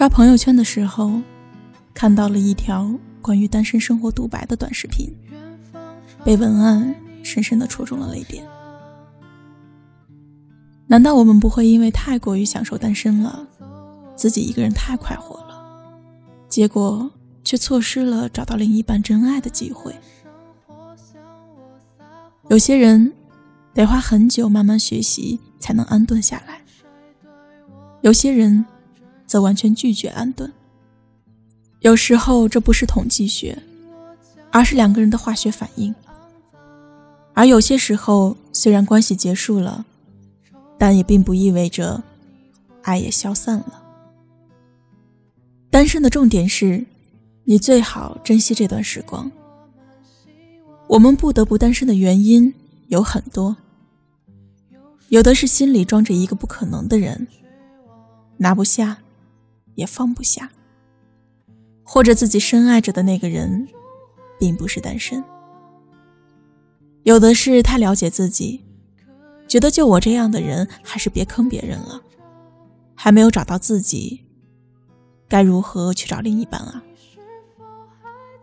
刷朋友圈的时候，看到了一条关于单身生活独白的短视频，被文案深深的戳中了泪点。难道我们不会因为太过于享受单身了，自己一个人太快活了，结果却错失了找到另一半真爱的机会？有些人得花很久慢慢学习才能安顿下来，有些人。则完全拒绝安顿。有时候这不是统计学，而是两个人的化学反应。而有些时候，虽然关系结束了，但也并不意味着爱也消散了。单身的重点是，你最好珍惜这段时光。我们不得不单身的原因有很多，有的是心里装着一个不可能的人，拿不下。也放不下，或者自己深爱着的那个人，并不是单身。有的是太了解自己，觉得就我这样的人，还是别坑别人了。还没有找到自己，该如何去找另一半啊？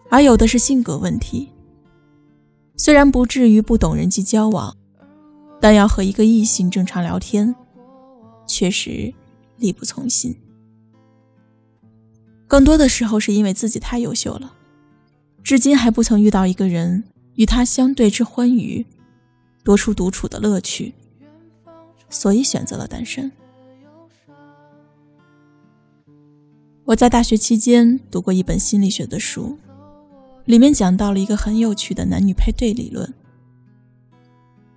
而有的是性格问题，虽然不至于不懂人际交往，但要和一个异性正常聊天，确实力不从心。更多的时候是因为自己太优秀了，至今还不曾遇到一个人与他相对之欢愉，多出独处的乐趣，所以选择了单身。我在大学期间读过一本心理学的书，里面讲到了一个很有趣的男女配对理论。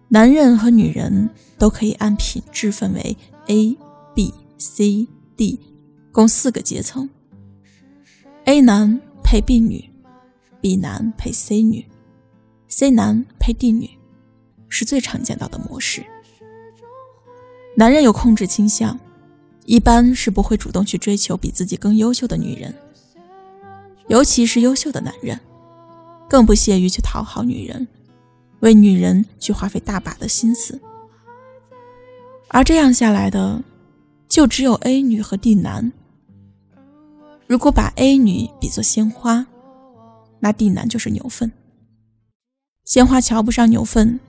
男人和女人都可以按品质分为 A、B、C、D，共四个阶层。A 男配 B 女，B 男配 C 女，C 男配 D 女，是最常见到的模式。男人有控制倾向，一般是不会主动去追求比自己更优秀的女人，尤其是优秀的男人，更不屑于去讨好女人，为女人去花费大把的心思。而这样下来的，就只有 A 女和 D 男。如果把 A 女比作鲜花，那 D 男就是牛粪。鲜花瞧不上牛粪，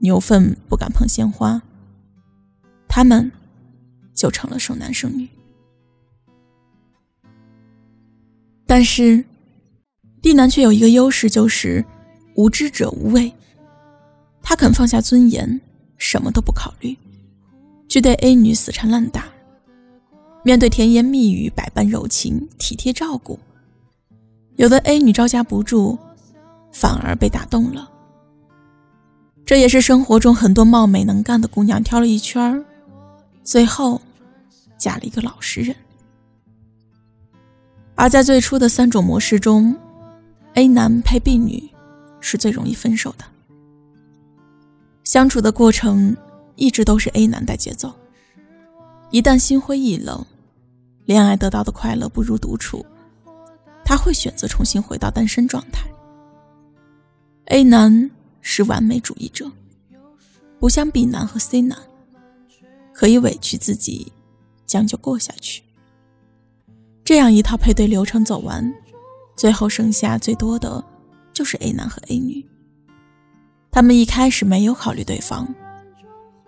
牛粪不敢碰鲜花，他们就成了剩男剩女。但是，D 男却有一个优势，就是无知者无畏。他肯放下尊严，什么都不考虑，去对 A 女死缠烂打。面对甜言蜜语，百般柔情，体贴照顾，有的 A 女招架不住，反而被打动了。这也是生活中很多貌美能干的姑娘挑了一圈最后嫁了一个老实人。而在最初的三种模式中，A 男配 B 女是最容易分手的。相处的过程一直都是 A 男带节奏，一旦心灰意冷。恋爱得到的快乐不如独处，他会选择重新回到单身状态。A 男是完美主义者，不像 B 男和 C 男，可以委屈自己，将就过下去。这样一套配对流程走完，最后剩下最多的就是 A 男和 A 女。他们一开始没有考虑对方，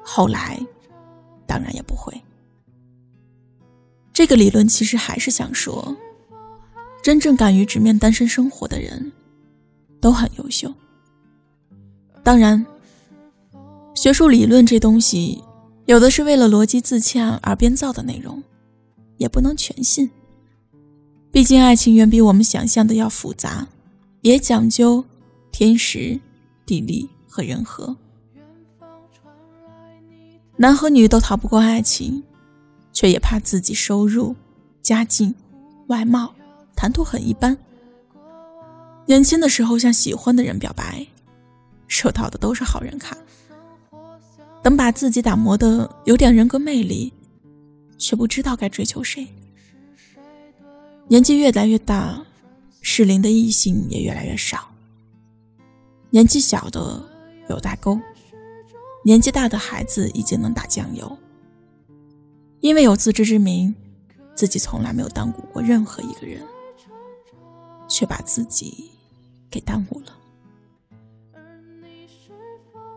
后来当然也不会。这个理论其实还是想说，真正敢于直面单身生活的人，都很优秀。当然，学术理论这东西，有的是为了逻辑自洽而编造的内容，也不能全信。毕竟爱情远比我们想象的要复杂，也讲究天时、地利和人和。男和女都逃不过爱情。却也怕自己收入、家境、外貌、谈吐很一般。年轻的时候向喜欢的人表白，收到的都是好人卡。等把自己打磨的有点人格魅力，却不知道该追求谁。年纪越来越大，适龄的异性也越来越少。年纪小的有代沟，年纪大的孩子已经能打酱油。因为有自知之明，自己从来没有耽误过任何一个人，却把自己给耽误了。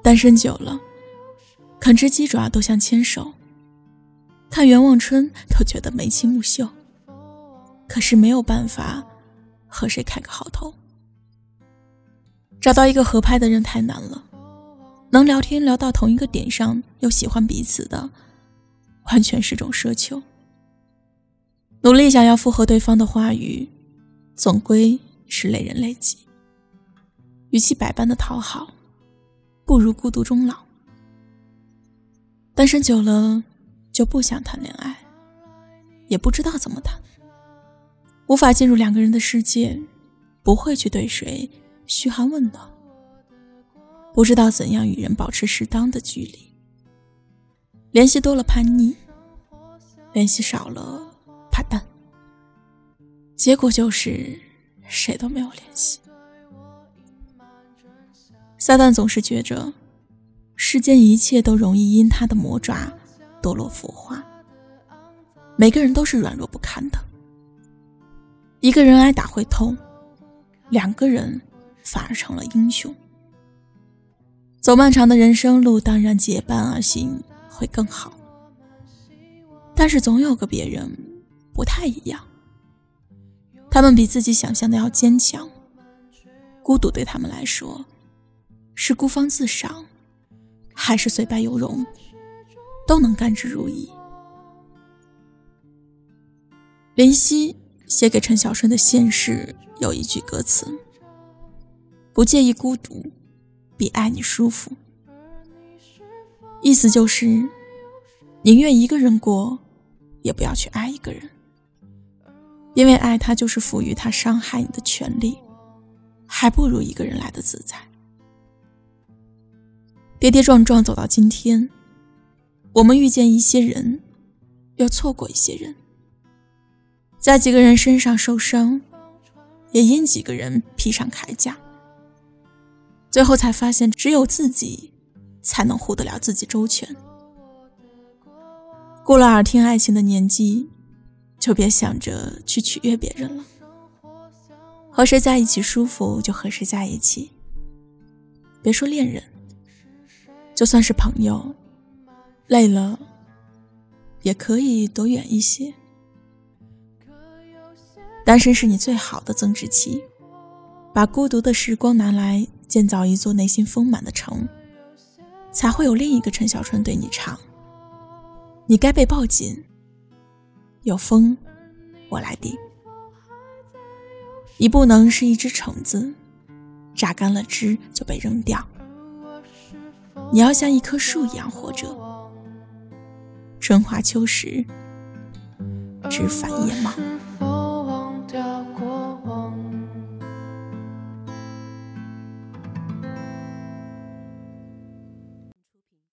单身久了，啃只鸡爪都像牵手，看袁望春都觉得眉清目秀。可是没有办法和谁开个好头，找到一个合拍的人太难了。能聊天聊到同一个点上又喜欢彼此的，完全是种奢求。努力想要附和对方的话语，总归是累人累己。与其百般的讨好，不如孤独终老。单身久了，就不想谈恋爱，也不知道怎么谈。无法进入两个人的世界，不会去对谁嘘寒问暖，不知道怎样与人保持适当的距离。联系多了叛逆，联系少了怕淡，结果就是谁都没有联系。撒旦总是觉着，世间一切都容易因他的魔爪堕落腐化，每个人都是软弱不堪的。一个人挨打会痛，两个人反而成了英雄。走漫长的人生路，当然结伴而行会更好。但是总有个别人不太一样，他们比自己想象的要坚强。孤独对他们来说，是孤芳自赏，还是虽败犹荣，都能甘之如饴。林夕。写给陈小春的现实有一句歌词：“不介意孤独，比爱你舒服。”意思就是，宁愿一个人过，也不要去爱一个人，因为爱他就是赋予他伤害你的权利，还不如一个人来的自在。跌跌撞撞走到今天，我们遇见一些人，又错过一些人。在几个人身上受伤，也因几个人披上铠甲，最后才发现，只有自己才能护得了自己周全。过了耳听爱情的年纪，就别想着去取悦别人了。和谁在一起舒服，就和谁在一起。别说恋人，就算是朋友，累了也可以躲远一些。单身是你最好的增值期，把孤独的时光拿来建造一座内心丰满的城，才会有另一个陈小春对你唱：“你该被抱紧，有风我来顶。”你不能是一只橙子，榨干了汁就被扔掉。你要像一棵树一样活着，春华秋实，枝繁叶茂。